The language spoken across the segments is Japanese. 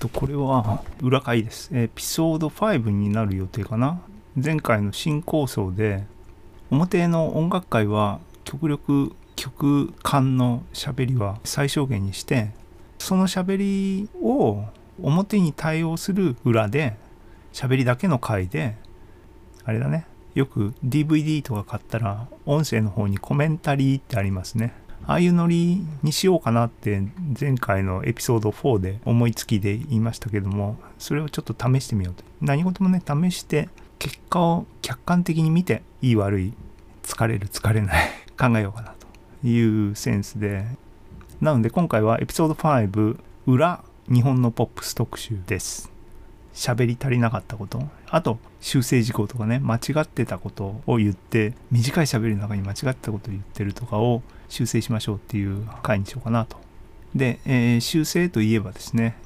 と、これは裏回です。エピソード5になる予定かな。前回の新構想で、表の音楽会は極力曲間の喋りは最小限にしてその喋りを表に対応する裏で喋りだけの回であれだねよく DVD とか買ったら音声の方にコメンタリーってありますねああいうノリにしようかなって前回のエピソード4で思いつきで言いましたけどもそれをちょっと試してみようと。何事もね試して結果を客観的に見ていい悪い疲れる疲れない 考えようかなというセンスで。なので今回はエピソード5裏日本のポップス特集です。喋り足りなかったこと。あと修正事項とかね間違ってたことを言って短い喋りの中に間違ってたことを言ってるとかを修正しましょうっていう回にしようかなと。で、えー、修正といえばですね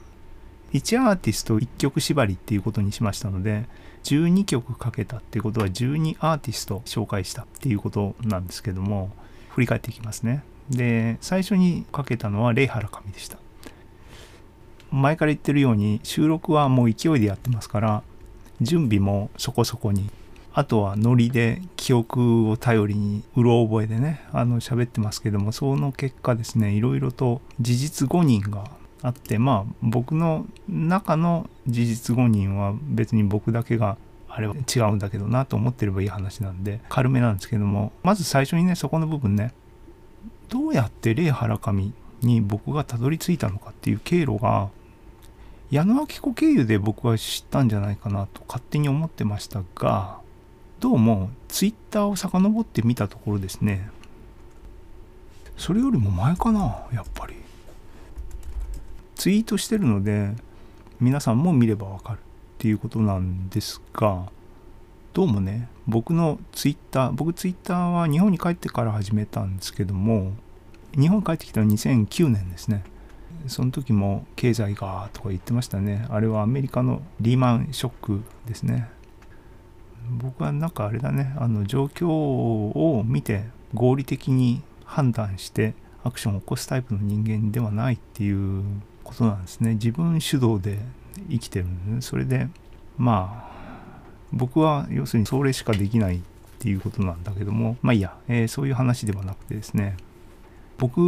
1アーティスト1曲縛りっていうことにしましたので12曲かけたっていうことは12アーティスト紹介したっていうことなんですけども振り返っていきますね。で最初にかけたのはレイ・ハラカミでした。前から言ってるように収録はもう勢いでやってますから準備もそこそこにあとはノリで記憶を頼りにうろ覚えでねあの喋ってますけどもその結果ですねいろいろと事実誤認があってまあ僕の中の事実誤認は別に僕だけがあれは違うんだけどなと思ってればいい話なんで軽めなんですけどもまず最初にねそこの部分ねどうやって霊原上に僕がたどり着いたのかっていう経路が矢野明子経由で僕は知ったんじゃないかなと勝手に思ってましたがどうもツイッターを遡ってみたところですね。それよりも前かなやっぱり。ツイートしてるので皆さんも見ればわかるっていうことなんですがどうもね僕のツイッター僕ツイッターは日本に帰ってから始めたんですけども日本帰ってきたのは2009年ですね。その時も経済がとか言ってましたね。あれはアメリカのリーマンショックですね。僕はなんかあれだねあの状況を見て合理的に判断してアクションを起こすタイプの人間ではないっていうことなんですね。自分主導で生きてるんで、ね、それでまあ僕は要するにそれしかできないっていうことなんだけどもまあいいや、えー、そういう話ではなくてですね。僕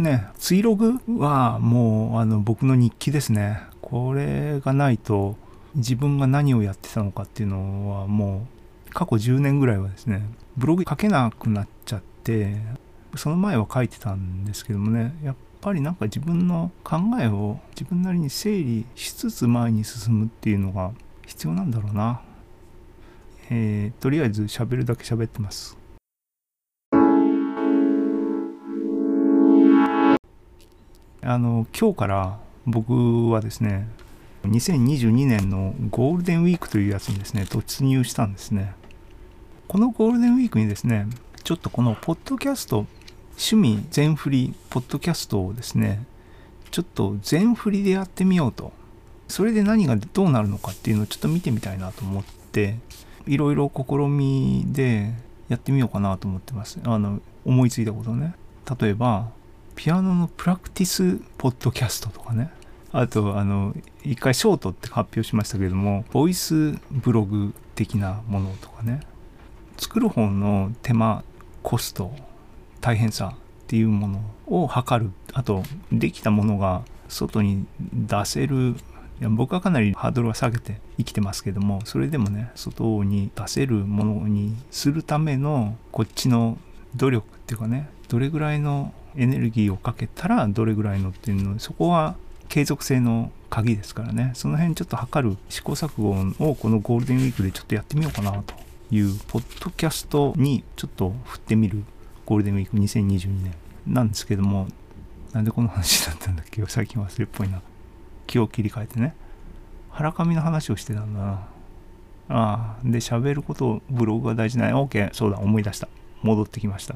ねツイログはもうあの僕の日記ですね。これがないと自分が何をやってたのかっていうのはもう過去10年ぐらいはですねブログ書けなくなっちゃってその前は書いてたんですけどもねやっぱりなんか自分の考えを自分なりに整理しつつ前に進むっていうのが必要なんだろうな。えー、とりあえず喋るだけ喋ってます。あの今日から僕はですね2022年のゴールデンウィークというやつにですね突入したんですね。このゴールデンウィークにですねちょっとこのポッドキャスト趣味全振りポッドキャストをですねちょっと全振りでやってみようと。それで何がどうなるのかっていうのをちょっと見てみたいなと思っていろいろ試みでやってみようかなと思ってます。あの思いついたことね。例えばピアノのプラクティスポッドキャストとかね。あとあの一回ショートって発表しましたけれどもボイスブログ的なものとかね。作る方の手間コスト大変さっていうものを測る。あとできたものが外に出せる。いや僕はかなりハードルは下げて生きてますけどもそれでもね外に出せるものにするためのこっちの努力っていうかねどれぐらいのエネルギーをかけたらどれぐらいのっていうのそこは継続性の鍵ですからね。その辺ちょっと測る試行錯誤をこのゴールデンウィークでちょっとやってみようかなというポッドキャストにちょっと振ってみるゴールデンウィーク2022年。なんですけどもなんでこの話だったんだっけ最近忘れっぽいな。気を切り替えてね。腹紙の話をしてたんだな。ああで喋ることをブログが大事な。OK そうだ思い出した。戻ってきました。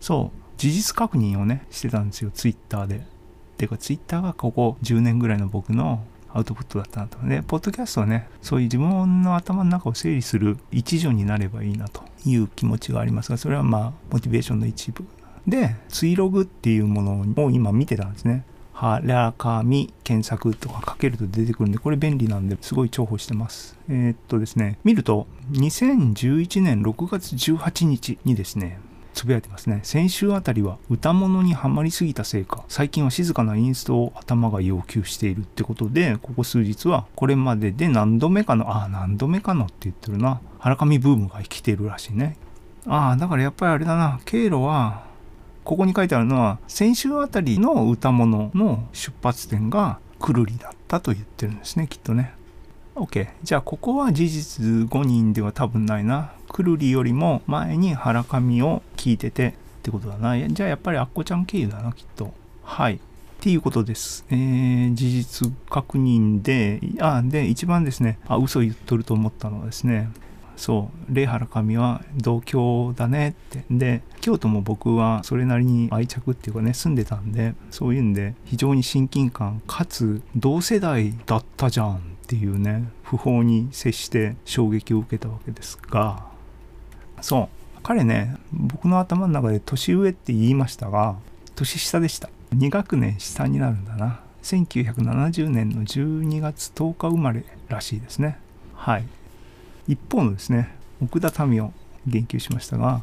そう事実確認をねしてたんですよツイッターで。っていうかツイッターがここ10年ぐらいの僕のアウトプットだったなと。で、ポッドキャストはね、そういう自分の頭の中を整理する一助になればいいなという気持ちがありますが、それはまあ、モチベーションの一部。で、ツイログっていうものを今見てたんですね。原上検索とかかけると出てくるんで、これ便利なんですごい重宝してます。えーっとですね、見ると、2011年6月18日にですね、つぶやいてますね。先週あたりは歌物にはまりすぎたせいか、最近は静かなインストを頭が要求しているってことで、ここ数日はこれまでで何度目かの、ああ、何度目かのって言ってるな。原上ブームが生きてるらしいね。ああ、だからやっぱりあれだな、経路は、ここに書いてあるのは、先週あたりの歌物の出発点がくるりだったと言ってるんですね、きっとね。OK。じゃあ、ここは事実5人では多分ないな。くるりよりも前に原上を聞いててってことだな。じゃあ、やっぱりアッコちゃん経由だな、きっと。はい。っていうことです。えー、事実確認で、あ、で、一番ですね、あ、嘘言っとると思ったのはですね、そう、レイ原上は同郷だねって。で、京都も僕はそれなりに愛着っていうかね、住んでたんで、そういうんで、非常に親近感、かつ同世代だったじゃんっていうね、不法に接して衝撃を受けたわけですが、そう、彼ね、僕の頭の中で年上って言いましたが、年下でした。2学年下になるんだな。1970年の12月10日生まれらしいですね。はい。一方のですね奥田民生言及しましたが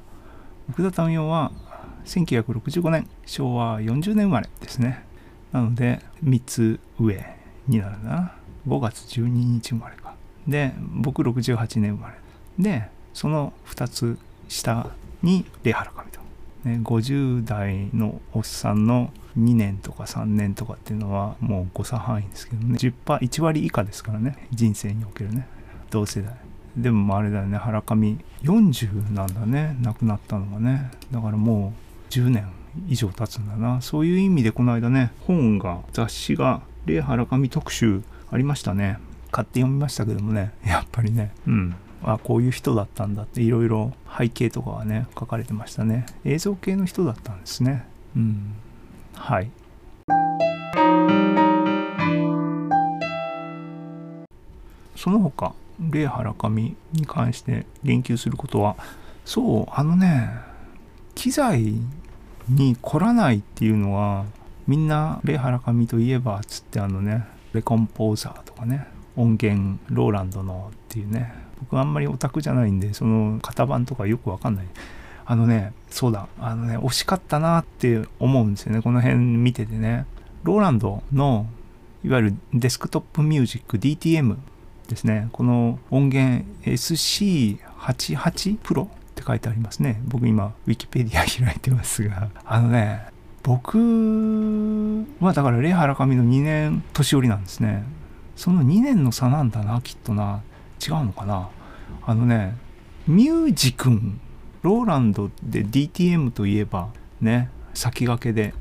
奥田民生は1965年昭和40年生まれですねなので3つ上になるな5月12日生まれか。で僕68年生まれ。でその2つ下にレハラカミと、ね、50代のおっさんの2年とか3年とかっていうのはもう誤差範囲ですけどね。10%、1割以下ですからね。人生におけるね。同世代。でもあれだよね。原上40なんだね。亡くなったのがね。だからもう10年以上経つんだな。そういう意味でこの間ね本が雑誌が「レイ原上特集」ありましたね。買って読みましたけどもね。やっぱりね。うん。あこういう人だったんだっていろいろ背景とかはね書かれてましたね。映像系の人だったんですね。うん。はい。その他レイ原上に関して言及することはそうあのね機材に凝らないっていうのはみんなレイ原上といえばつってあのねレコンポーザーとかね音源ローランドのっていうね僕あんまりオタクじゃないんでその型番とかよくわかんない。あのねそうだあのね惜しかったなって思うんですよね。この辺見ててね。ローランドのいわゆるデスクトップミュージック DTM ですね。この音源 SC88 プロって書いてありますね。僕今ウィキペディア開いてますが。あのね僕はだからレイハラカミの2年年寄りなんですね。その2年の差なんだなきっとな。違うのかな。あのねミュージ君ローランドで DTM といえばね先駆けで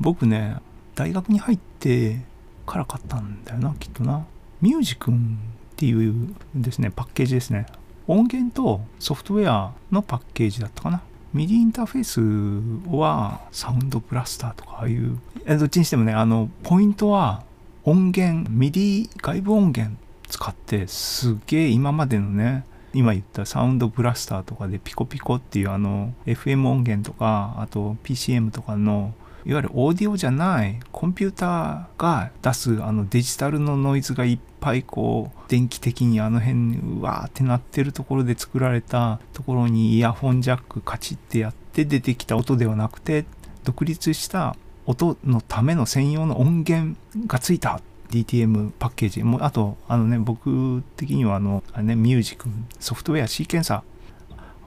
僕ね大学に入ってから買ったんだよなきっとな。ミュージ君っていうですねパッケージですね。音源とソフトウェアのパッケージだったかな。ミディインターフェースはサウンドブラスターとかああいうどっちにしてもねあのポイントは音源 MIDI 外部音源使ってすげえ今までのね今言ったサウンドブラスターとかでピコピコっていうあの FM 音源とかあと PCM とかのいわゆるオーディオじゃないコンピューターが出すあのデジタルのノイズがいっぱいこう電気的にあの辺うわーってなってるところで作られたところにイヤホンジャックカチッてやって出てきた音ではなくて独立した音のための専用の音源がついた DTM パッケージ。もあとあのね僕的にはあのあれねミュージックソフトウェアシーケンサー。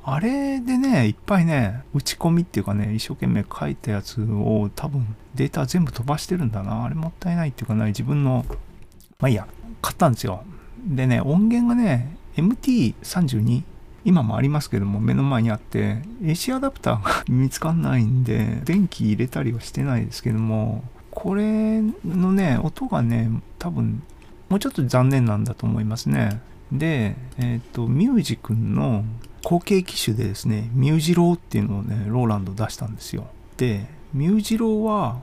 あれでね、いっぱいね、打ち込みっていうかね、一生懸命書いたやつを多分データ全部飛ばしてるんだな。あれもったいないっていうかな、自分の、まあいいや、買ったんですよ。でね、音源がね、MT32、今もありますけども、目の前にあって、AC アダプターが見つかんないんで、電気入れたりはしてないですけども、これのね、音がね、多分、もうちょっと残念なんだと思いますね。で、えっ、と、ミュージックの後継機種でですね、ミュージローっていうのをね、ローランド出したんですよ。で、ミュージローは、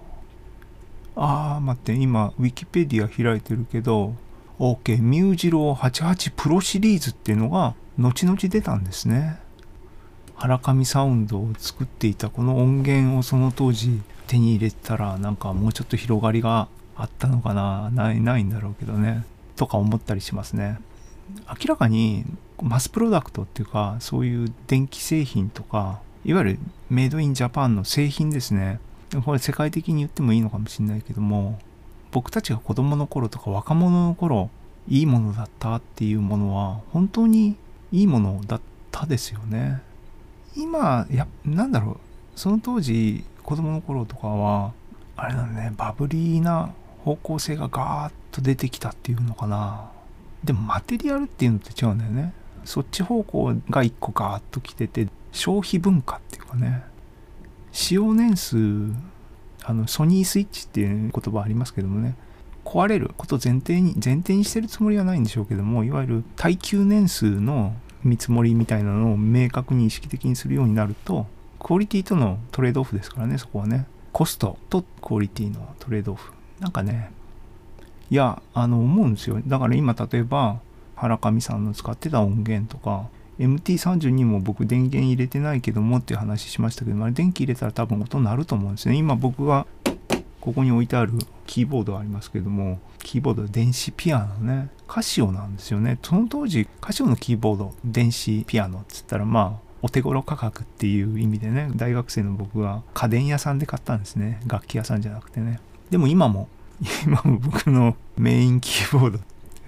あー、待って、今、ウィキペディア開いてるけど、OK、ミュージロー88プロシリーズっていうのが、後々出たんですね。原上サウンドを作っていたこの音源をその当時手に入れたらなんかもうちょっと広がりがあったのかなないないんだろうけどね。とか思ったりしますね。明らかにマスプロダクトっていうかそういう電気製品とかいわゆるメイドインジャパンの製品ですね。これ世界的に言ってもいいのかもしれないけども僕たちが子供の頃とか若者の頃いいものだったっていうものは本当にいいものだったですよね。今やなんだろうその当時子供の頃とかはあれだねバブリーな方向性がガーッと出てきたっていうのかな。でもマテリアルっていうのって違うんだよね。そっち方向が1個ガーッと来てて消費文化っていうかね。使用年数あのソニースイッチっていう言葉ありますけどもね。壊れること前提に前提にしてるつもりはないんでしょうけどもいわゆる耐久年数の見積もりみたいなのを明確に意識的にするようになるとクオリティとのトレードオフですからねそこはね。コストとクオリティのトレードオフ。なんかねいやあの思うんですよ。だから今例えば原上さんの使ってた音源とか MT32 も僕電源入れてないけどもっていう話しましたけど、あ電気入れたら多分音鳴ると思うんですね。今僕がここに置いてあるキーボードありますけども、キーボード電子ピアノね。カシオなんですよね。その当時、カシオのキーボード、電子ピアノっつったらまあ、お手頃価格っていう意味でね、大学生の僕は家電屋さんで買ったんですね。楽器屋さんじゃなくてね。でも今も、今も僕のメインキーボード、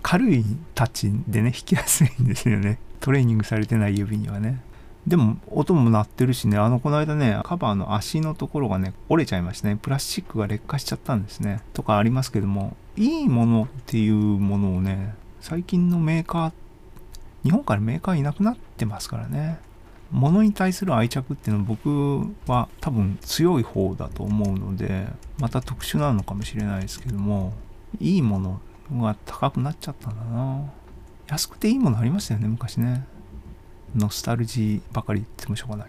軽いタッチでね、弾きやすいんですよね。トレーニングされてない指にはね。でも音も鳴ってるしね、あの、この間ね、カバーの足のところがね、折れちゃいましたね。プラスチックが劣化しちゃったんですね。とかありますけども、いいものっていうものをね、最近のメーカー、日本からメーカーいなくなってますからね。物に対する愛着っていうのは僕は多分強い方だと思うので、また特殊なのかもしれないですけども、いいものが高くなっちゃったんだな。安くていいものありましたよね昔ね。ノスタルジーばかり言ってもしょうがない。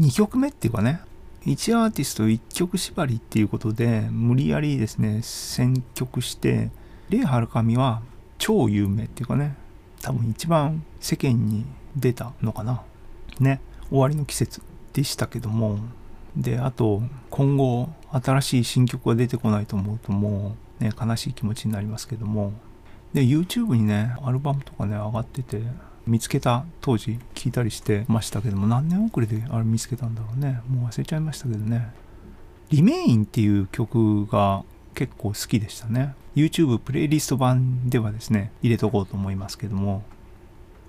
2曲目っていうかね1アーティスト1曲縛りっていうことで無理やりですね選曲してレイ・ハルカミは超有名っていうかね多分一番世間に出たのかな。ね終わりの季節でしたけども。であと今後新しい新曲が出てこないと思うともうね悲しい気持ちになりますけども。で YouTube にねアルバムとかね上がってて見つけた当時聞いたりしてましたけども何年遅れであれ見つけたんだろうね。もう忘れちゃいましたけどね。リメインっていう曲が結構好きでしたね。YouTube プレイリスト版ではですね入れとこうと思いますけども。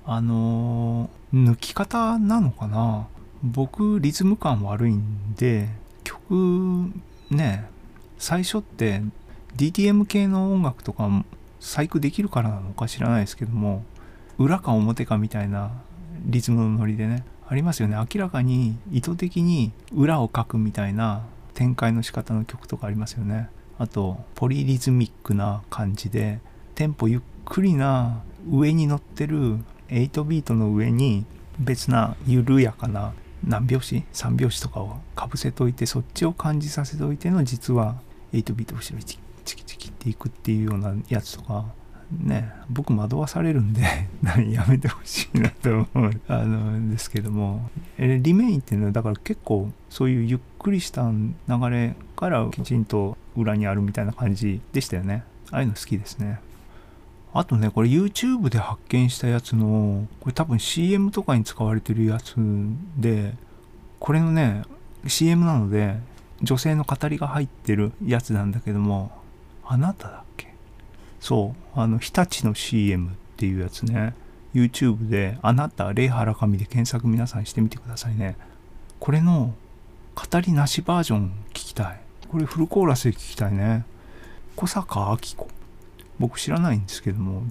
あのー、抜き方なのかな僕リズム感悪いんで曲ね最初って DTM 系の音楽とか細工できるからなのか知らないですけども裏か表かみたいなリズムのノリでねありますよね。明らかに意図的に裏を書くみたいな展開の仕方の曲とかありますよね。あとポリリズミックな感じでテンポゆっくりな上に乗ってる8ビートの上に別な緩やかな何拍子？3拍子とかをかぶせといてそっちを感じさせておいての実は8ビート後ろにチキチキっていくっていうようなやつとかね僕惑わされるんで。やめてほしいなと思う。あのですけども。リメインっていうのはだから結構そういうゆっくりした流れからきちんと裏にあるみたいな感じでしたよね。ああいうの好きですね。あとね、これ YouTube で発見したやつの、これ多分 CM とかに使われてるやつで、これのね、CM なので、女性の語りが入ってるやつなんだけども、あなただっけ？そう、あの、日立の CM っていうやつね、YouTube で、あなた、レイハラカミで検索皆さんしてみてくださいね。これの、語りなしバージョン聞きたい。これフルコーラスで聞きたいね。小坂明子。僕知らないんですけども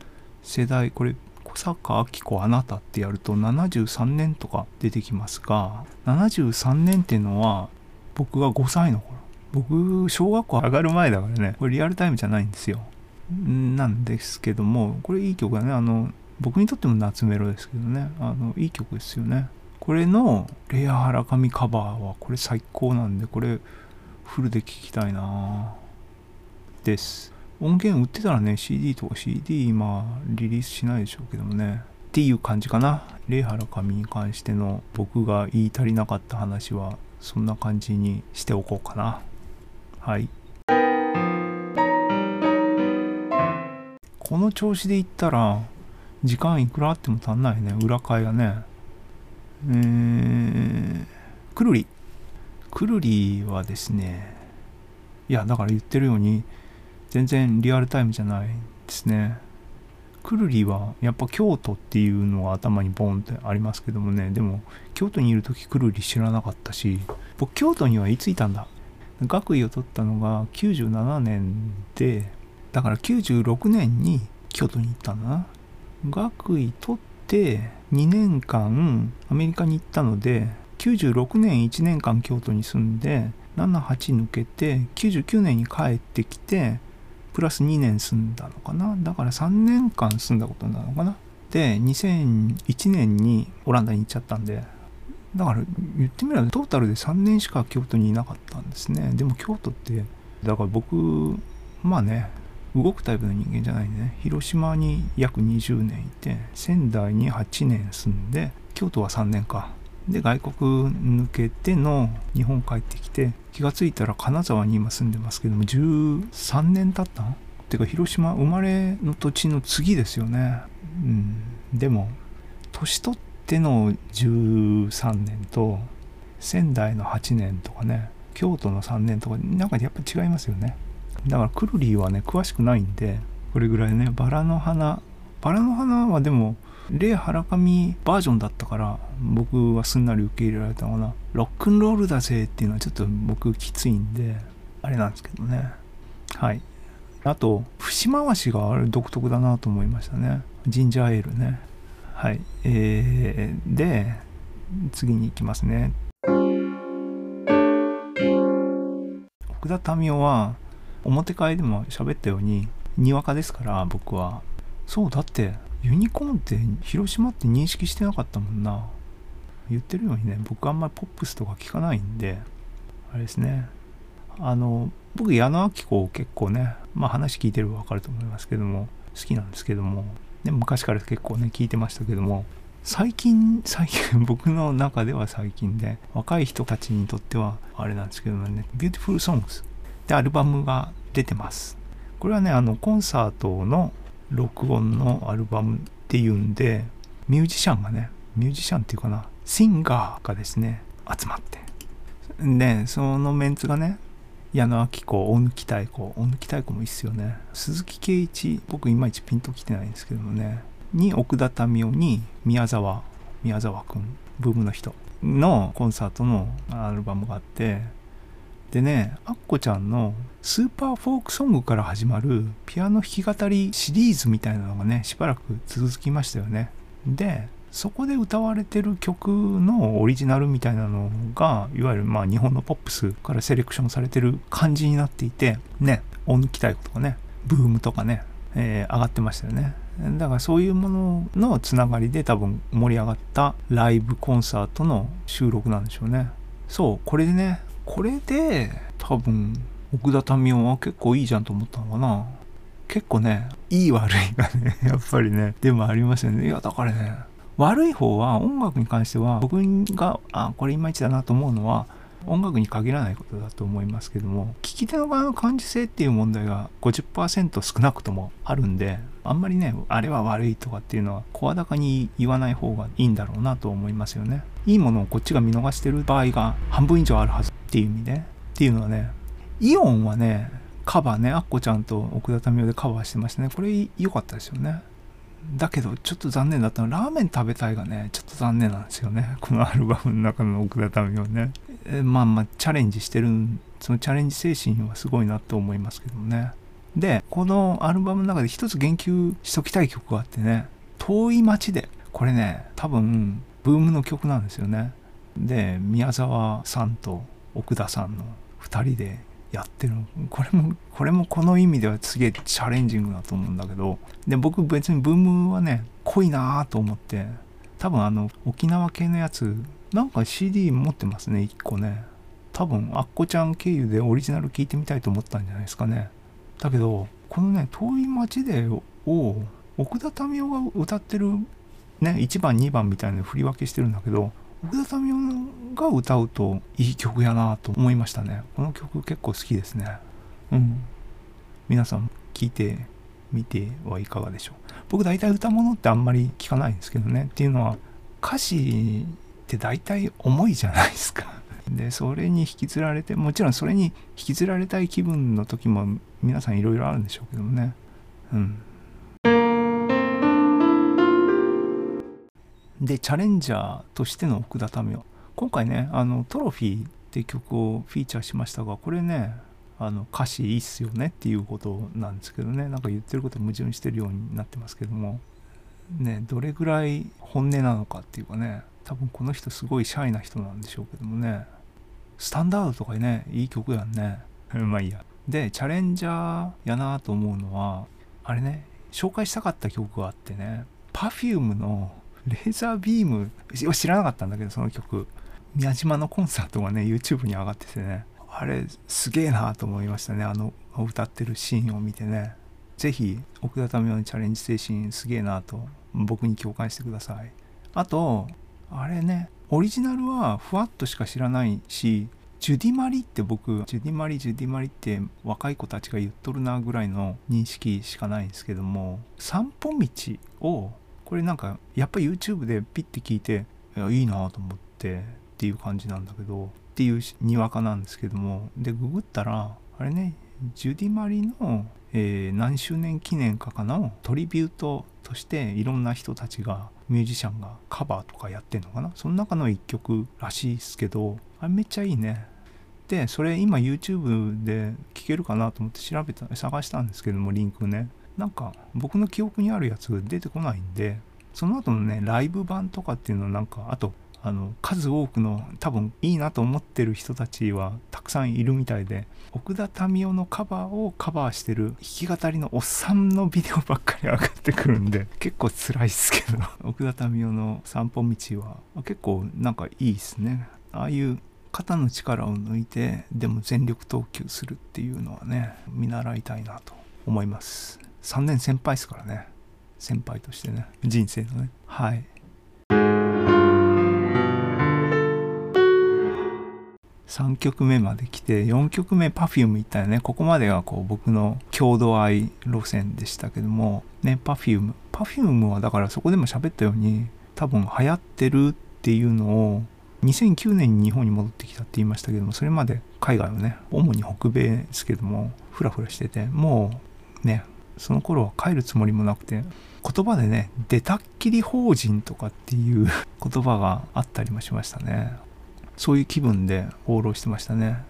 世代これ小坂明子あなたってやると73年とか出てきますが73年っていうのは僕が5歳の頃。僕小学校上がる前だからね。これリアルタイムじゃないんですよ。なんですけどもこれいい曲だね。あの僕にとっても夏メロですけどね。あのいい曲ですよね。これのレア原上カバーはこれ最高なんでこれフルで聴きたいなです。音源売ってたらね CD とか CD 今リリースしないでしょうけどもね。っていう感じかな。レイハラカミに関しての僕が言い足りなかった話はそんな感じにしておこうかな。はい。この調子でいったら時間いくらあっても足んないね。裏替えがね。えー、くるり。くるりはですねいやだから言ってるように全然リアルタイムじゃないですね。くるりはやっぱ京都っていうのが頭にボンってありますけどもね。でも京都にいる時くるり知らなかったし僕京都にはいついたんだ？学位を取ったのが97年でだから96年に京都に行ったんだな。学位取って2年間アメリカに行ったので96年1年間京都に住んで78抜けて99年に帰ってきてプラス2年住んだのかな？だから3年間住んだことなのかな？で2001年にオランダに行っちゃったんでだから言ってみればトータルで3年しか京都にいなかったんですね。でも京都ってだから僕まあね動くタイプの人間じゃないんでね広島に約20年いて仙台に8年住んで京都は3年か。で外国抜けての日本帰ってきて気がついたら金沢に今住んでますけども13年経ったっていうか広島生まれの土地の次ですよね。うん。でも年取っての13年と仙台の8年とかね京都の3年とかなんかやっぱ違いますよね。だからクルリーはね詳しくないんでこれぐらいねバラの花バラの花はでもレイ・ハラカミバージョンだったから僕はすんなり受け入れられたのかな。ロックンロールだぜっていうのはちょっと僕きついんであれなんですけどね。はい。あと節回しがある独特だなと思いましたね。ジンジャーエールね。はい。えー、で次に行きますね。奥田民生は表会でも喋ったようににわかですから僕は。そうだってユニコーンって広島って認識してなかったもんな。言ってるようにね僕あんまりポップスとか聞かないんであれですね。あの僕矢野明子結構ねまあ話聞いてれば分かると思いますけども好きなんですけども、ね、昔から結構ね聞いてましたけども最近最近 僕の中では最近で若い人たちにとってはあれなんですけどもね「Beautiful Songs」でアルバムが出てます。これはねあのコンサートの録音のアルバムっていうんでミュージシャンがねミュージシャンっていうかなシンガーがですね集まって。でそのメンツがね矢野顕子大貫妙子大貫妙子もいいっすよね。鈴木慶一僕いまいちピンときてないんですけどもねに奥田民生に宮沢宮沢くんブームの人のコンサートのアルバムがあってでねアッコちゃんの SUPER FOLK SONG から始まるピアノ弾き語りシリーズみたいなのがねしばらく続きましたよね。でそこで歌われてる曲のオリジナルみたいなのがいわゆるまあ日本のポップスからセレクションされてる感じになっていてね大貫妙子とかねブームとかね、えー、上がってましたよね。だからそういうもののつながりで多分盛り上がったライブコンサートの収録なんでしょうね。そうこれでねこれで多分奥田民生は結構いいじゃんと思ったのかな。結構ねいい悪いがね やっぱりねでもありますよね。いやだからね悪い方は音楽に関しては僕があこれいまいちだなと思うのは音楽に限らないことだと思いますけども聞き手の側の感受性っていう問題が50%少なくともあるんであんまりねあれは悪いとかっていうのは声高に言わない方がいいんだろうなと思いますよね。いいものをこっちが見逃してる場合が半分以上あるはず。っていう意味でっていうのはねイオンはねカバーねアッコちゃんと奥田民生でカバーしてましたね。これ良かったですよね。だけどちょっと残念だったのラーメン食べたいがねちょっと残念なんですよね。このアルバムの中の奥田民生ね。えまあまあチャレンジしてるそのチャレンジ精神はすごいなと思いますけどもね。でこのアルバムの中で一つ言及しときたい曲があってね「遠い街で」これね多分ブームの曲なんですよね。で宮沢さんと奥田さんの2人でやってる。これもこれもこの意味ではすげえチャレンジングだと思うんだけど。で僕別にブームはね濃いなと思って。多分あの沖縄系のやつなんか CD 持ってますね1個ね。多分アッコちゃん経由でオリジナル聞いてみたいと思ったんじゃないですかね。だけどこのね「遠い街で」を奥田民生が歌ってるね1番2番みたいな振り分けしてるんだけど奥田民生が歌うといい曲やなと思いましたね。この曲結構好きですね。うん。皆さん聴いてみてはいかがでしょう。僕大体歌物ってあんまり聞かないんですけどね。っていうのは歌詞って大体重いじゃないですか。でそれに引きずられてもちろんそれに引きずられたい気分の時も皆さんいろいろあるんでしょうけどね。うん。でチャレンジャーとしての奥田民生。今回ねあのトロフィーって曲をフィーチャーしましたがこれねあの歌詞いいっすよねっていうことなんですけどね。なんか言ってること矛盾してるようになってますけども。ねどれぐらい本音なのかっていうかね。多分この人すごいシャイな人なんでしょうけどもね。スタンダードとかねいい曲やんね。まあいいや。でチャレンジャーやなと思うのはあれね紹介したかった曲があってね Perfume のレーザービーム知らなかったんだけどその曲。宮島のコンサートがね YouTube に上がっててね。あれすげえなと思いましたね。あの歌ってるシーンを見てね。是非奥田民生のチャレンジ精神すげえなと僕に共感してください。あとあれねオリジナルはふわっとしか知らないしジュディマリって僕ジュディマリジュディマリって若い子たちが言っとるなぐらいの認識しかないんですけども散歩道をこれなんかやっぱり YouTube でピッて聞いていいいなと思ってっていう感じなんだけどっていうにわかなんですけどもでググったらあれねジュディ・マリの、えー、何周年記念かかのトリビュートとしていろんな人たちがミュージシャンがカバーとかやってんのかな？その中の一曲らしいですけどあれめっちゃいいね。でそれ今 YouTube で聴けるかなと思って調べた探したんですけどもリンクね。なんか僕の記憶にあるやつ出てこないんでその後のねライブ版とかっていうのなんかあとあの数多くの多分いいなと思ってる人たちはたくさんいるみたいで奥田民生のカバーをカバーしてる弾き語りのおっさんのビデオばっかり上がってくるんで 結構辛いっすけど。奥田民生の散歩道は結構なんかいいっすね。ああいう肩の力を抜いてでも全力投球するっていうのはね見習いたいなと思います。3年先輩ですからね。先輩としてね。人生のね。はい。3曲目まで来て4曲目 Perfume 行ったよね。ここまではこう僕の郷土愛路線でしたけども。ね Perfume Perfume はだからそこでも喋ったように多分流行ってるっていうのを2009年に日本に戻ってきたって言いましたけどもそれまで海外はね主に北米ですけどもフラフラしててもうねその頃は帰るつもりもなくて言葉でね出たっきり法人とかっていう 言葉があったりもしましたね。そういう気分で放浪してましたね。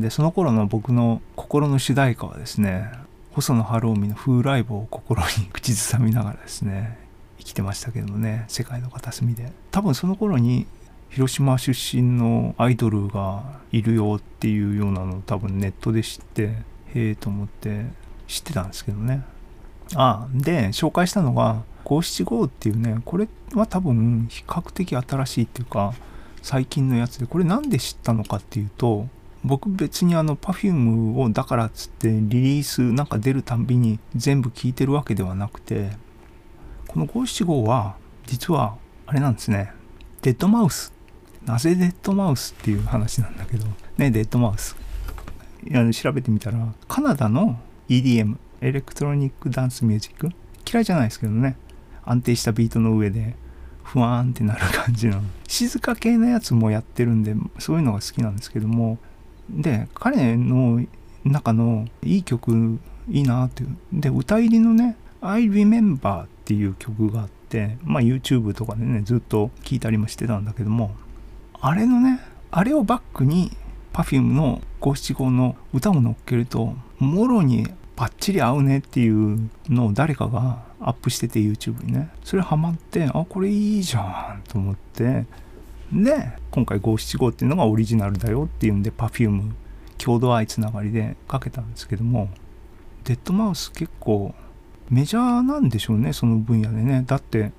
でその頃の僕の心の主題歌はですね細野晴臣の風来坊を心に口ずさみながらですね生きてましたけどもね世界の片隅で。多分その頃に広島出身のアイドルがいるよっていうようなのを多分ネットで知ってへえと思って知ってたんですけどね。あで紹介したのが五七五っていうねこれは多分比較的新しいっていうか最近のやつでこれなんで知ったのかっていうと僕別にあの Perfume をだからっつってリリースなんか出るたんびに全部聴いてるわけではなくてこの五七五は実はあれなんですね。 deadmau5。なぜ deadmau5 っていう話なんだけど。ね deadmau5。いや調べてみたらカナダの EDM Electronic Dance Music？嫌いじゃないですけどね。安定したビートの上でふわーんってなる感じの。静か系のやつもやってるんでそういうのが好きなんですけども。で彼の中のいい曲いいなっていう。で歌入りのね「I Remember」っていう曲があってまあ YouTube とかでねずっと聴いたりもしてたんだけども。あれのねあれをバックに Perfume の五七五の歌を乗っけるともろにバッチリ合うねっていうのを誰かがアップしてて YouTube にね。それハマってあこれいいじゃんと思って。で今回五七五っていうのがオリジナルだよっていうんで Perfume 郷土愛つながりでかけたんですけども。デッドマウス結構メジャーなんでしょうねその分野でね。だって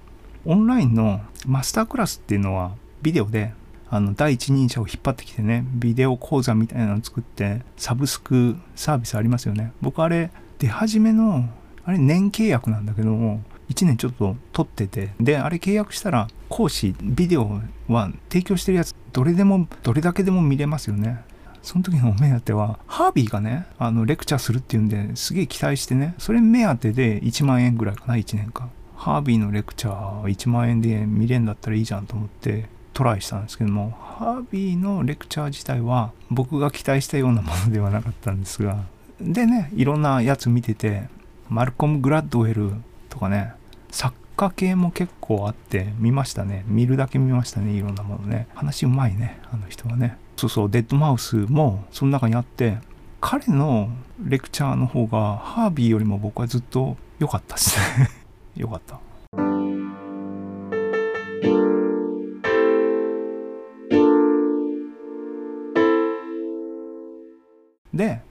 オンラインのマスタークラスっていうのはビデオであの第一人者を引っ張ってきてねビデオ講座みたいなのを作ってサブスクサービスありますよね。僕あれ出始めのあれ年契約なんだけども1年ちょっと取っててであれ契約したら講師ビデオは提供してるやつどれでもどれだけでも見れますよね。その時のお目当てはハービーがねあのレクチャーするっていうんですげえ期待してねそれ目当てで1万円ぐらいかな1年間。ハービーのレクチャー1万円で見れんだったらいいじゃんと思ってトライしたんですけどもハービーのレクチャー自体は僕が期待したようなものではなかったんですがでねいろんなやつ見ててマルコム・グラッドウェルとかね作家系も結構あって見ましたね。見るだけ見ましたねいろんなものね。話うまいねあの人はね。そうそうデッドマウスもその中にあって彼のレクチャーの方がハービーよりも僕はずっと良かったですね。良かった。で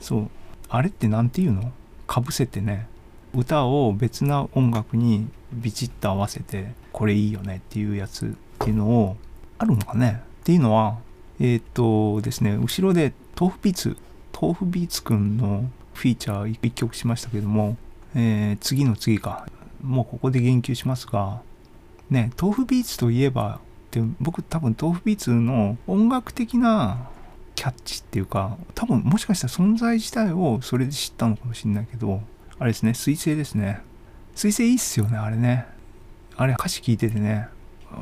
そうあれって何て言うの？かぶせてね歌を別な音楽にビチッと合わせてこれいいよねっていうやつっていうのをあるのかね？っていうのはえっ、とですね後ろで豆腐ビーツ豆腐ビーツくんのフィーチャー1曲しましたけども、えー、次の次か。もうここで言及しますがね豆腐ビーツといえばって僕多分豆腐ビーツの音楽的なキャッチっていうか多分もしかしたら存在自体をそれで知ったのかもしれないけどあれですね、水星ですね。水星いいっすよね、あれね。あれ歌詞聞いててね、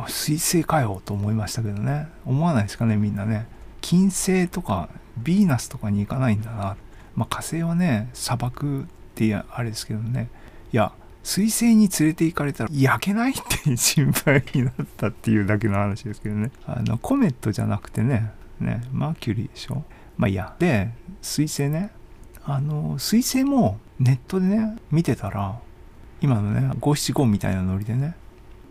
水星かよと思いましたけどね。思わないですかね、みんなね。金星とか、ヴィーナスとかに行かないんだな。まあ火星はね、砂漠ってあれですけどね。いや、水星に連れて行かれたら焼けないって心配になったっていうだけの話ですけどね。あの、コメットじゃなくてね、ね、マーキュリーでしょ。まあいいや。で、水星ね。あの、水星もネットでね、見てたら、今のね、五七五みたいなノリでね、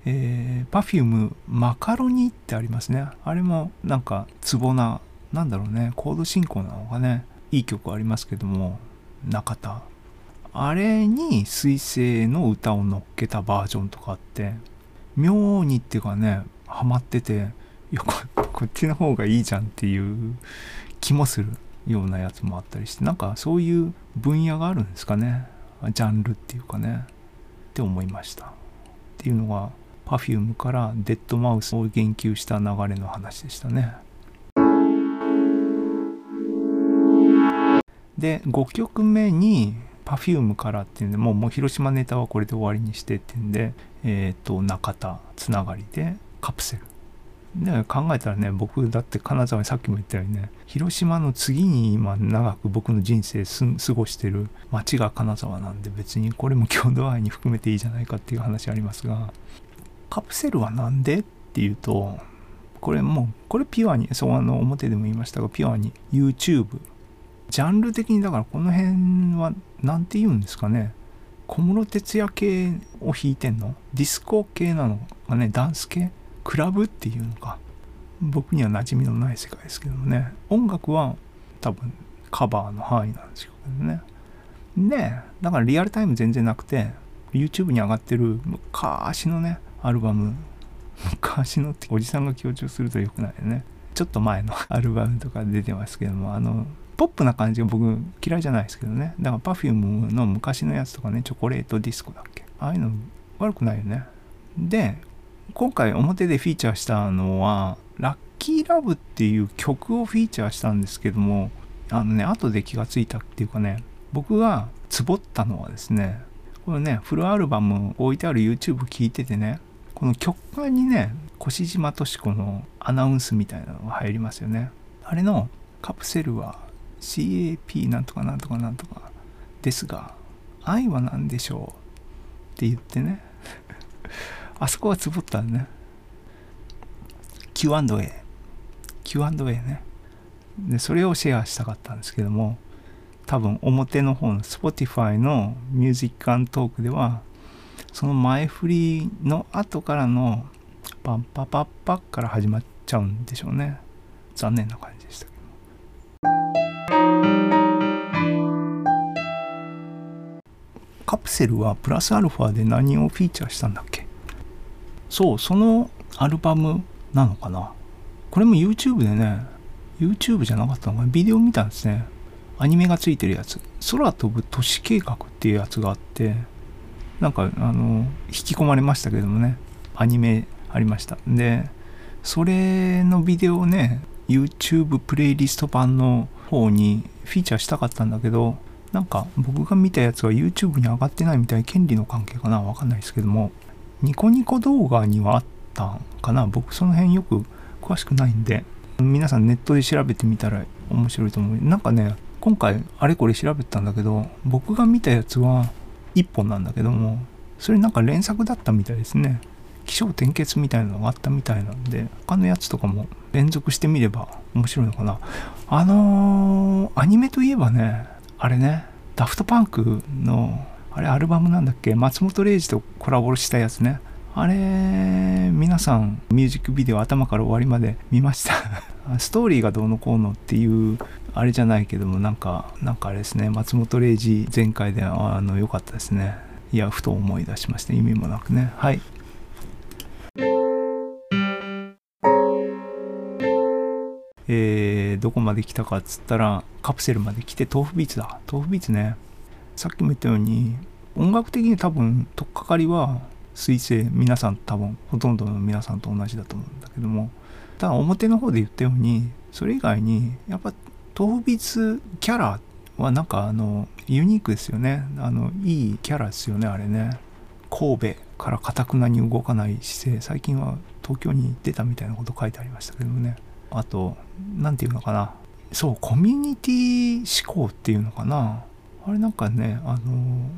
えー、Perfume マカロニってありますね。あれもなんかツボな、なんだろうね、コード進行なのかね、いい曲ありますけども、中田。あれに水星の歌を乗っけたバージョンとかあって、妙にっていうかね、ハマってて、いやこ、こっちの方がいいじゃんっていう気もする。ようなやつもあったりしてなんかそういう分野があるんですかね。ジャンルっていうかね。って思いました。っていうのが Perfume からデッドマウスを言及した流れの話でしたね。で5曲目に Perfume からっていうんでもうもう広島ネタはこれで終わりにしてっていうんでえっ、ー、と中田つながりでカプセル。で考えたらね僕だって金沢にさっきも言ったようにね広島の次に今長く僕の人生過ごしてる町が金沢なんで別にこれも郷土愛に含めていいじゃないかっていう話ありますがカプセルは何でっていうとこれもうこれピュアにそうあの表でも言いましたがピュアに YouTube ジャンル的にだからこの辺は何て言うんですかね小室哲哉系を弾いてんの？ディスコ系なのかね？ダンス系？クラブっていうのか。僕には馴染みのない世界ですけどもね。音楽は多分カバーの範囲なんですよね。でだからリアルタイム全然なくて YouTube に上がってる昔のねアルバム。昔のっておじさんが強調するとよくないよね。ちょっと前の アルバムとか出てますけどもあのポップな感じが僕嫌いじゃないですけどね。だから Perfume の昔のやつとかねチョコレートディスコだっけ。ああいうの悪くないよね。で今回表でフィーチャーしたのは、ラッキーラブっていう曲をフィーチャーしたんですけども、あのね、後で気がついたっていうかね、僕がツボったのはですね、このね、フルアルバム置いてある YouTube 聞いててね、この曲間にね、越島敏子のアナウンスみたいなのが入りますよね。あれのカプセルは CAP なんとかなんとかなんとかですが、愛は何でしょうって言ってね、あそこはつぼったね。Q&A。Q&A ね。で、それをシェアしたかったんですけども、多分表の方の Spotify のミュージックアントークでは、その前振りの後からのパンパパッパから始まっちゃうんでしょうね。残念な感じでしたけど。カプセルはプラスアルファで何をフィーチャーしたんだっけ？そうそのアルバムなのかな。これも YouTube でね YouTube じゃなかったのかな。ビデオ見たんですね。アニメがついてるやつ。空飛ぶ都市計画っていうやつがあってなんかあの引き込まれましたけどもね。アニメありました。でそれのビデオをね YouTube プレイリスト版の方にフィーチャーしたかったんだけどなんか僕が見たやつは YouTube に上がってないみたい。権利の関係かな。わかんないですけども。ニコニコ動画にはあったんかな？僕その辺よく詳しくないんで。皆さんネットで調べてみたら面白いと思う。なんかね今回あれこれ調べたんだけど僕が見たやつは1本なんだけどもそれなんか連作だったみたいですね。起承転結みたいなのがあったみたいなんで他のやつとかも連続してみれば面白いのかな。あのー、アニメといえばねあれねダフトパンクのあれアルバムなんだっけ？松本零士とコラボしたやつね。あれ皆さんミュージックビデオ頭から終わりまで見ました。ストーリーがどうのこうのっていうあれじゃないけどもなんかなんかあれですね。松本零士前回であの良かったですね。いやふと思い出しました。意味もなくね。はい。えー、どこまで来たかっつったらカプセルまで来て豆腐ビーツだ。豆腐ビーツね。さっきも言ったように音楽的に多分取っかかりは彗星皆さん多分ほとんどの皆さんと同じだと思うんだけどもただ表の方で言ったようにそれ以外にやっぱ豆腐ビーツキャラはなんかあのユニークですよね。あのいいキャラですよねあれね。神戸からかたくなに動かない姿勢。最近は東京に出たみたいなこと書いてありましたけどもね。あと何て言うのかな。そうコミュニティ思考っていうのかな。あれなんかねあの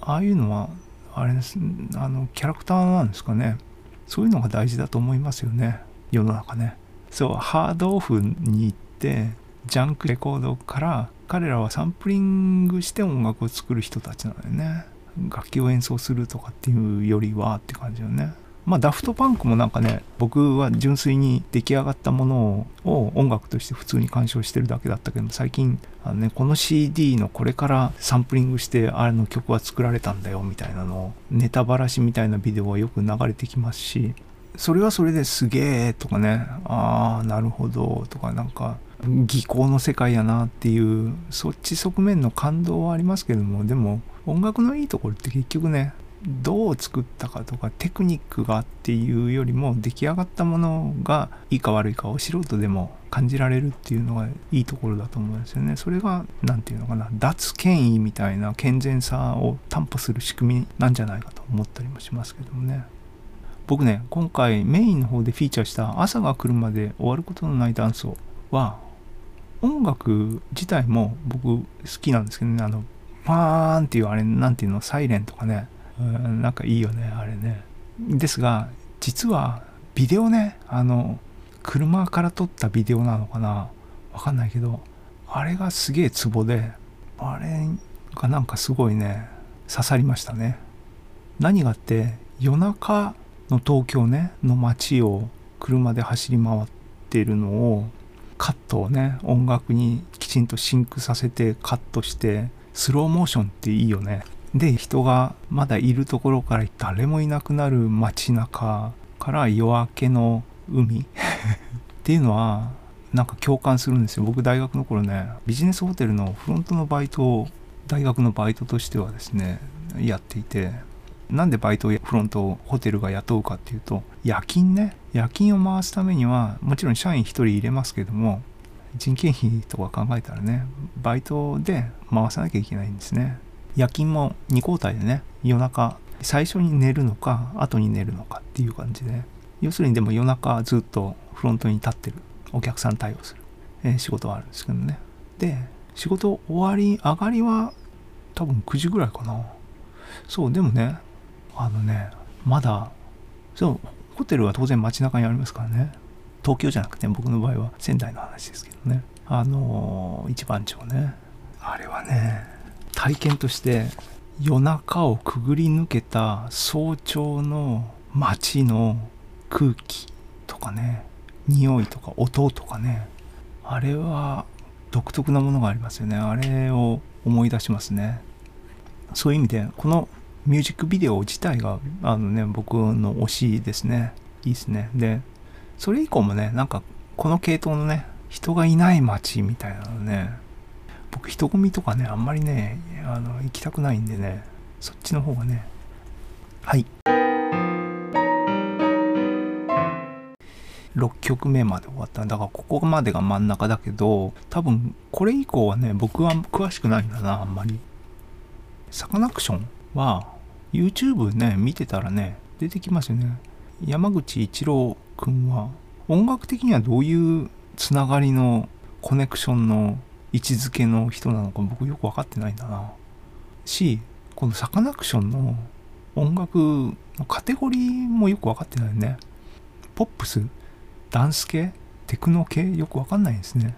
ああいうのはあれですあのキャラクターなんですかね。そういうのが大事だと思いますよね。世の中ね。そうハードオフに行ってジャンクレコードから彼らはサンプリングして音楽を作る人たちなのよね。楽器を演奏するとかっていうよりはって感じよね。まあダフトパンクもなんかね僕は純粋に出来上がったものを音楽として普通に鑑賞してるだけだったけど最近あの、ね、この CD のこれからサンプリングしてあれの曲は作られたんだよみたいなのをネタばらしみたいなビデオはよく流れてきますしそれはそれですげえとかねああなるほどとかなんか技巧の世界やなっていうそっち側面の感動はありますけどもでも音楽のいいところって結局ねどう作ったかとかテクニックがっていうよりも出来上がったものがいいか悪いかを素人でも感じられるっていうのがいいところだと思うんですよね。それが何て言うのかな？脱権威みたいな健全さを担保する仕組みなんじゃないかと思ったりもしますけどもね。僕ね今回メインの方でフィーチャーした朝が来るまで終わることのないダンスをは音楽自体も僕好きなんですけどねあのパーンっていうあれなんていうの？サイレンとかねなんかいいよねあれね。ですが実はビデオねあの車から撮ったビデオなのかな？わかんないけどあれがすげえツボであれがなんかすごいね刺さりましたね。何がって夜中の東京ねの街を車で走り回ってるのをカットをね音楽にきちんとシンクさせてカットしてスローモーションっていいよね。で人がまだいるところから誰もいなくなる街中から夜明けの海。っていうのはなんか共感するんですよ。僕大学の頃ねビジネスホテルのフロントのバイトを大学のバイトとしてはですねやっていて。なんでバイトをフロントホテルが雇うかっていうと夜勤ね。夜勤を回すためにはもちろん社員1人入れますけども人件費とか考えたらねバイトで回さなきゃいけないんですね。夜勤も2交代でね夜中最初に寝るのか後に寝るのかっていう感じで要するにでも夜中ずっとフロントに立ってるお客さん対応する、えー、仕事はあるんですけどね。で仕事終わり上がりは多分9時ぐらいかな。そうでもねあのねまだそうホテルは当然街中にありますからね。東京じゃなくて僕の場合は仙台の話ですけどね。あのー、一番町ね。あれはね体験として夜中をくぐり抜けた早朝の街の空気とかね匂いとか音とかねあれは独特なものがありますよね。あれを思い出しますね。そういう意味でこのミュージックビデオ自体があのね僕の推しですね。いいですね。でそれ以降もねなんかこの系統のね人がいない街みたいなのね僕人混みとかねあんまりねあの行きたくないんでねそっちの方がね。はい。6曲目まで終わった。だからここまでが真ん中だけど多分これ以降はね僕は詳しくないんだなあんまり。サカナクションは YouTube ね見てたらね出てきますよね。山口一郎くんは音楽的にはどういうつながりのコネクションの位置づけの人なのか僕よく分かってないんだな。しこのサカナクションの音楽のカテゴリーもよく分かってないね。ポップスダンス系テクノ系よく分かんないんですね。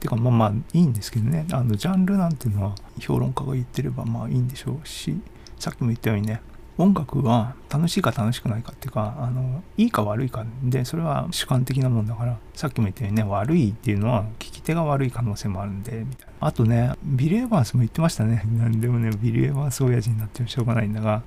てかまあまあいいんですけどね。あのジャンルなんていうのは評論家が言ってればまあいいんでしょうしさっきも言ったようにね音楽は楽しいか楽しくないかっていうかあのいいか悪いかでそれは主観的なもんだからさっきも言ったようにね悪いっていうのは聞き手が悪い可能性もあるんでみたいな。あとねビリー・エヴァンスも言ってましたね。何でもねビリー・エヴァンス親父になってもしょうがないんだが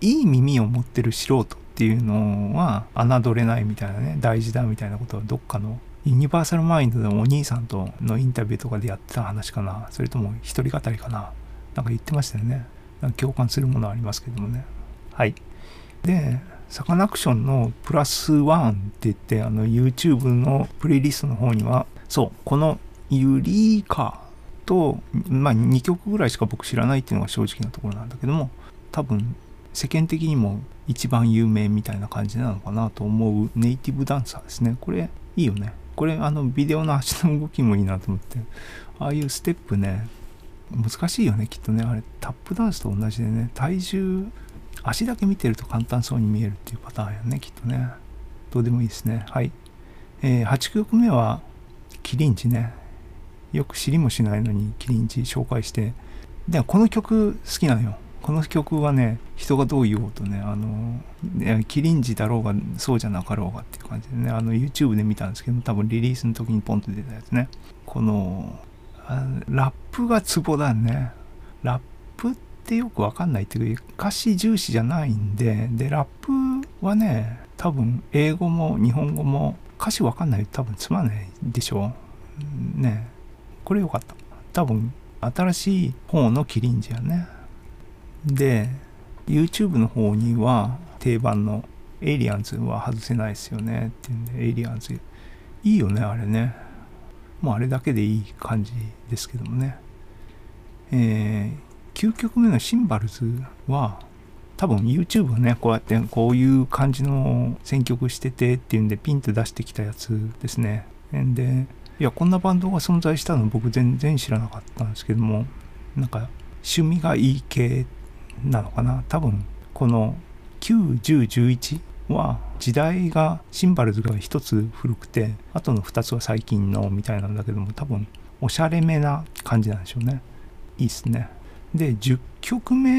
いい耳を持ってる素人っていうのは侮れないみたいなね大事だみたいなことはどっかのユニバーサルマインドのお兄さんとのインタビューとかでやってた話かな。それとも一人語りかな。なんか言ってましたよね。なんか共感するものありますけどもね。はいでサカナクションのプラスワンって言ってあの YouTube のプレイリストの方にはそうこのユリーカとまあ2曲ぐらいしか僕知らないっていうのが正直なところなんだけども多分世間的にも一番有名みたいな感じなのかなと思うネイティブダンサーですね。これいいよね。これあのビデオの足の動きもいいなと思って。ああいうステップね、難しいよね、きっとね。あれタップダンスと同じでね、体重、足だけ見てると簡単そうに見えるっていうパターンやね、きっとね。どうでもいいですね。はい。えー、8曲目は、キリンチね。よく知りもしないのにキリンチ紹介して。で、この曲好きなのよ。この曲はね人がどう言おうとねあのキリンジだろうがそうじゃなかろうがっていう感じでねあの YouTube で見たんですけど多分リリースの時にポンと出たやつねこのラップがツボだねラップってよくわかんないっていうか歌詞重視じゃないんででラップはね多分英語も日本語も歌詞わかんないと多分つまんないでしょ。うね。これよかった。多分新しい方のキリンジやね。で YouTube の方には定番のエイリアンズは外せないですよね。っていうんでエイリアンズいいよねあれね。もうあれだけでいい感じですけどもね。えー、9曲目のシンバルズは多分 YouTube はねこうやってこういう感じの選曲しててっていうんでピンと出してきたやつですね。でいやこんなバンドが存在したの僕全然知らなかったんですけどもなんか趣味がいい系なのかな。多分この91011は時代がシンバルズが1つ古くてあとの2つは最近のみたいなんだけども多分おしゃれめな感じなんでしょうね。いいっすね。で10曲目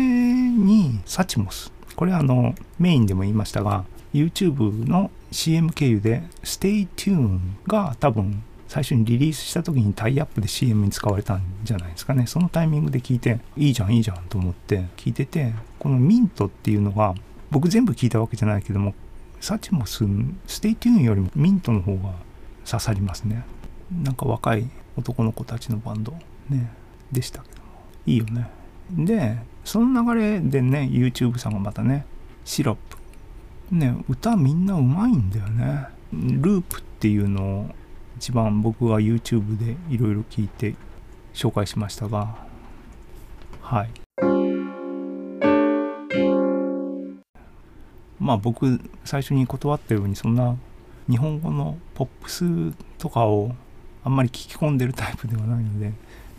にサチモスこれあのメインでも言いましたが YouTube の CM 経由で Stay Tune が多分最初にリリースした時にタイアップで CM に使われたんじゃないですかね。そのタイミングで聞いていいじゃんいいじゃんと思って聞いててこのミントっていうのが僕全部聞いたわけじゃないけどもサチモスステイテューンよりもミントの方が刺さりますね。なんか若い男の子たちのバンドねでしたけども。いいよね。でその流れでね YouTube さんがまたねシロップ。ね歌みんなうまいんだよね。ループっていうのを一番僕は YouTube でいろいろ聞いて紹介しましたが。はい。まあ僕最初に断ったようにそんな日本語のポップスとかをあんまり聞き込んでるタイプではないので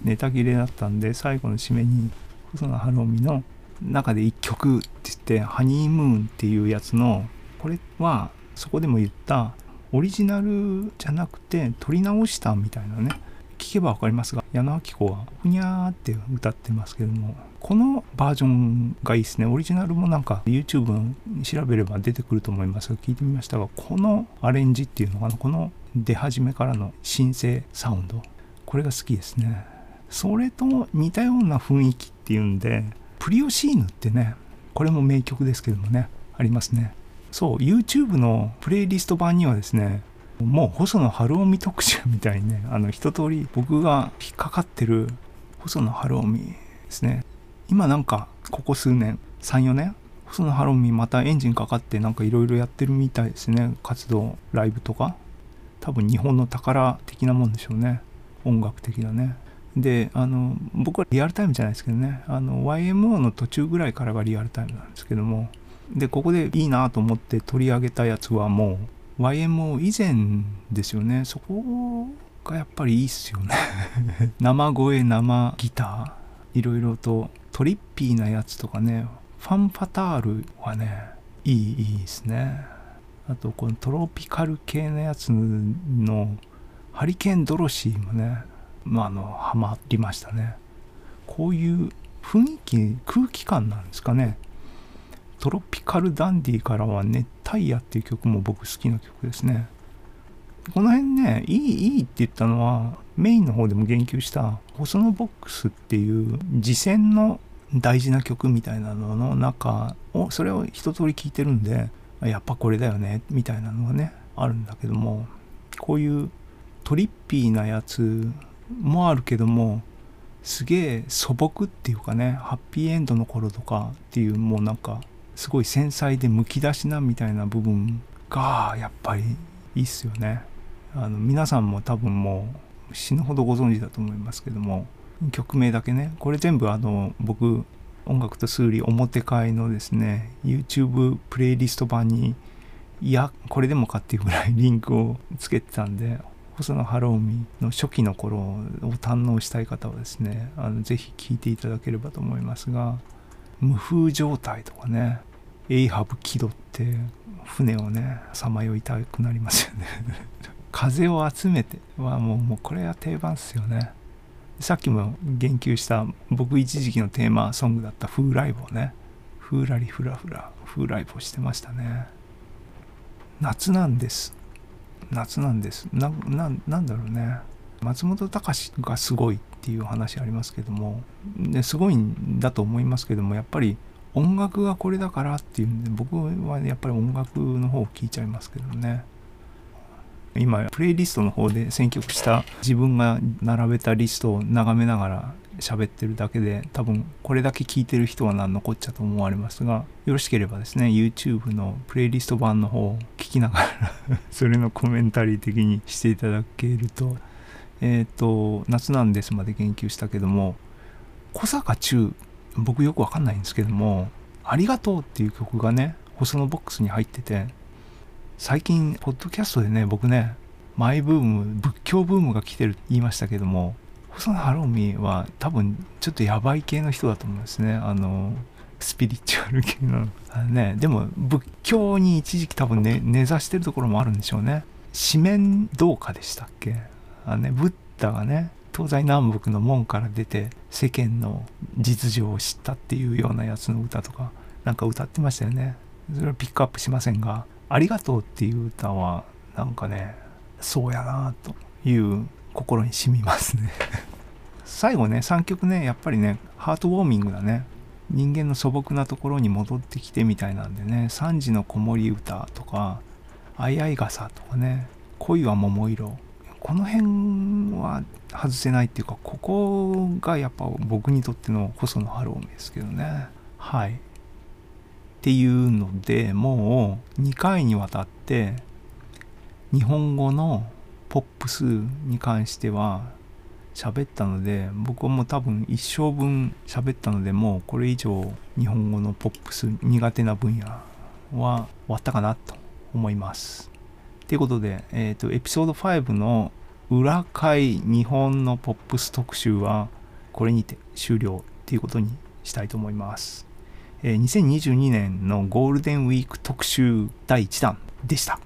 ネタ切れだったんで最後の締めに細野晴臣の中で1曲って言って「ハニームーン」っていうやつのこれはそこでも言ったオリジナルじゃなくて撮り直したみたいなね聞けば分かりますが矢野明子はふにゃーって歌ってますけどもこのバージョンがいいですね。オリジナルもなんか YouTube 調べれば出てくると思いますが聞いてみましたがこのアレンジっていうのかなこの出始めからのシンセサウンドこれが好きですね。それと似たような雰囲気っていうんでプリオシーヌってねこれも名曲ですけどもねありますね。そう YouTube のプレイリスト版にはですねもう細野晴臣特集みたいにねあの一通り僕が引っかかってる細野晴臣ですね。今なんかここ数年34年細野晴臣またエンジンかかってなんかいろいろやってるみたいですね。活動ライブとか。多分日本の宝的なもんでしょうね。音楽的なね。であの僕はリアルタイムじゃないですけどねあの YMO の途中ぐらいからがリアルタイムなんですけどもでここでいいなと思って取り上げたやつはもう YMO 以前ですよね。そこがやっぱりいいっすよね。生声生ギターいろいろとトリッピーなやつとかねファンファタールはねいいいいですね。あとこのトロピカル系のやつのハリケーンドロシーもねまああのハマりましたね。こういう雰囲気空気感なんですかね。トロピカルダンディからは熱帯夜っていう曲も僕好きな曲ですね。この辺ねいいいいって言ったのはメインの方でも言及した細野ボックスっていう次戦の大事な曲みたいなのの中をそれを一通り聴いてるんでやっぱこれだよねみたいなのがねあるんだけどもこういうトリッピーなやつもあるけどもすげえ素朴っていうかねハッピーエンドの頃とかっていうもうなんかすごい繊細でむき出しなみたいな部分がやっぱりいいっすよね。あの皆さんも多分もう死ぬほどご存知だと思いますけども曲名だけねこれ全部あの僕音楽と数理表会のですね YouTube プレイリスト版にいやこれでもかっていうぐらいリンクをつけてたんで細野晴臣の初期の頃を堪能したい方はですねあのぜひ聴いていただければと思いますが無風状態とかねエイハブ気取って船をねさまよいたくなりますよね。風を集めてはもうもうこれは定番っすよね。さっきも言及した僕一時期のテーマソングだった風来坊ね。ふらりふらふら風来坊してましたね。夏なんです。夏なんです。ななんだろうね。松本隆がすごいっていう話ありますけども。ですごいんだと思いますけどもやっぱり音楽がこれだからっていうんで僕はやっぱり音楽の方を聴いちゃいますけどね。今プレイリストの方で選曲した自分が並べたリストを眺めながら喋ってるだけで多分これだけ聞いてる人は何残っちゃと思われますがよろしければですね YouTube のプレイリスト版の方を聞きながら それのコメンタリー的にしていただけるとえっ、ー、と夏なんですまで言及したけども小坂中僕よくわかんないんですけどもありがとうっていう曲がね細野ボックスに入ってて最近ポッドキャストでね僕ねマイブーム仏教ブームが来てるって言いましたけども細野晴臣は多分ちょっとヤバい系の人だと思うんですね。あのスピリチュアル系の。ねでも仏教に一時期多分ね根ざしてるところもあるんでしょうね。四面道家でしたっけ？あねブッダがね東西南北の門から出て世間の実情を知ったっていうようなやつの歌とかなんか歌ってましたよね。それはピックアップしませんが「ありがとう」っていう歌はなんかねそうやなという心に染みますね。最後ね3曲ねやっぱりねハートウォーミングだね。人間の素朴なところに戻ってきてみたいなんでね3時の子守歌とかあいあい傘とかね恋は桃色。この辺は外せないっていうかここがやっぱ僕にとっての細野晴臣ですけどね。はい。っていうのでもう2回にわたって日本語のポップスに関しては喋ったので僕はもう多分一生分喋ったのでもうこれ以上日本語のポップス苦手な分野は終わったかなと思います。ということで、えーと、エピソード5の裏会日本のポップス特集はこれにて終了っていうことにしたいと思います。えー、2022年のゴールデンウィーク特集第1弾でした。